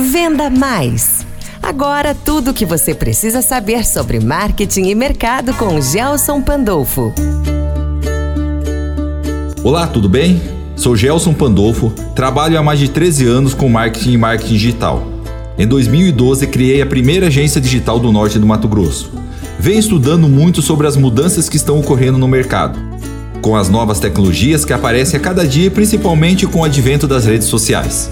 Venda Mais. Agora tudo o que você precisa saber sobre marketing e mercado com Gelson Pandolfo. Olá, tudo bem? Sou Gelson Pandolfo, trabalho há mais de 13 anos com marketing e marketing digital. Em 2012, criei a primeira agência digital do norte do Mato Grosso. Venho estudando muito sobre as mudanças que estão ocorrendo no mercado, com as novas tecnologias que aparecem a cada dia, principalmente com o advento das redes sociais.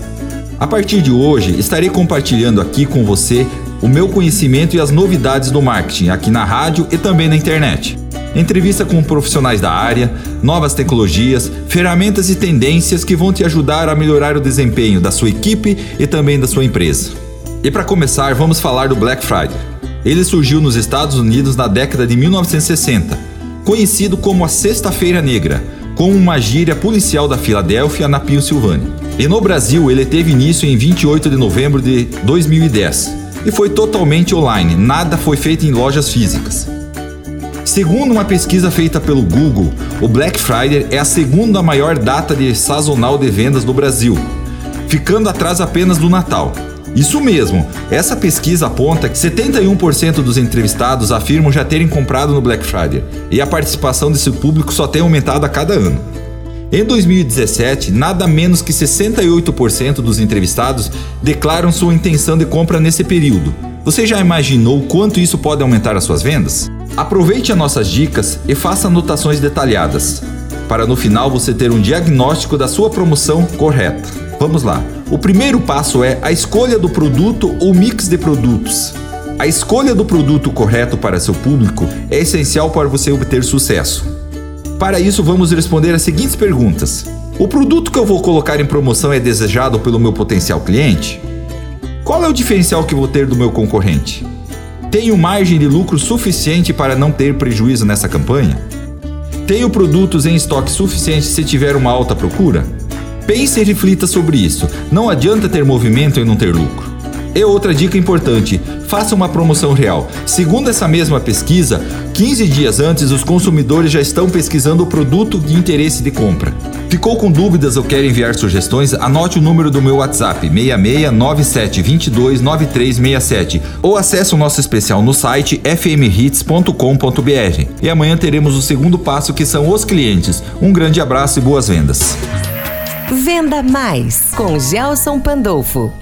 A partir de hoje, estarei compartilhando aqui com você o meu conhecimento e as novidades do marketing aqui na rádio e também na internet. Entrevista com profissionais da área, novas tecnologias, ferramentas e tendências que vão te ajudar a melhorar o desempenho da sua equipe e também da sua empresa. E para começar, vamos falar do Black Friday. Ele surgiu nos Estados Unidos na década de 1960, conhecido como a Sexta-feira Negra, com uma gíria policial da Filadélfia, na Pensilvânia. E no Brasil, ele teve início em 28 de novembro de 2010 e foi totalmente online, nada foi feito em lojas físicas. Segundo uma pesquisa feita pelo Google, o Black Friday é a segunda maior data de sazonal de vendas do Brasil, ficando atrás apenas do Natal. Isso mesmo, essa pesquisa aponta que 71% dos entrevistados afirmam já terem comprado no Black Friday, e a participação desse público só tem aumentado a cada ano. Em 2017, nada menos que 68% dos entrevistados declaram sua intenção de compra nesse período. Você já imaginou quanto isso pode aumentar as suas vendas? Aproveite as nossas dicas e faça anotações detalhadas, para no final você ter um diagnóstico da sua promoção correta. Vamos lá. O primeiro passo é a escolha do produto ou mix de produtos. A escolha do produto correto para seu público é essencial para você obter sucesso. Para isso, vamos responder as seguintes perguntas: O produto que eu vou colocar em promoção é desejado pelo meu potencial cliente? Qual é o diferencial que vou ter do meu concorrente? Tenho margem de lucro suficiente para não ter prejuízo nessa campanha? Tenho produtos em estoque suficiente se tiver uma alta procura? Pense e reflita sobre isso. Não adianta ter movimento e não ter lucro. E outra dica importante: faça uma promoção real. Segundo essa mesma pesquisa, 15 dias antes os consumidores já estão pesquisando o produto de interesse de compra. Ficou com dúvidas ou quer enviar sugestões? Anote o número do meu WhatsApp 6697229367 ou acesse o nosso especial no site fmhits.com.br. E amanhã teremos o segundo passo que são os clientes. Um grande abraço e boas vendas. Venda Mais com Gelson Pandolfo.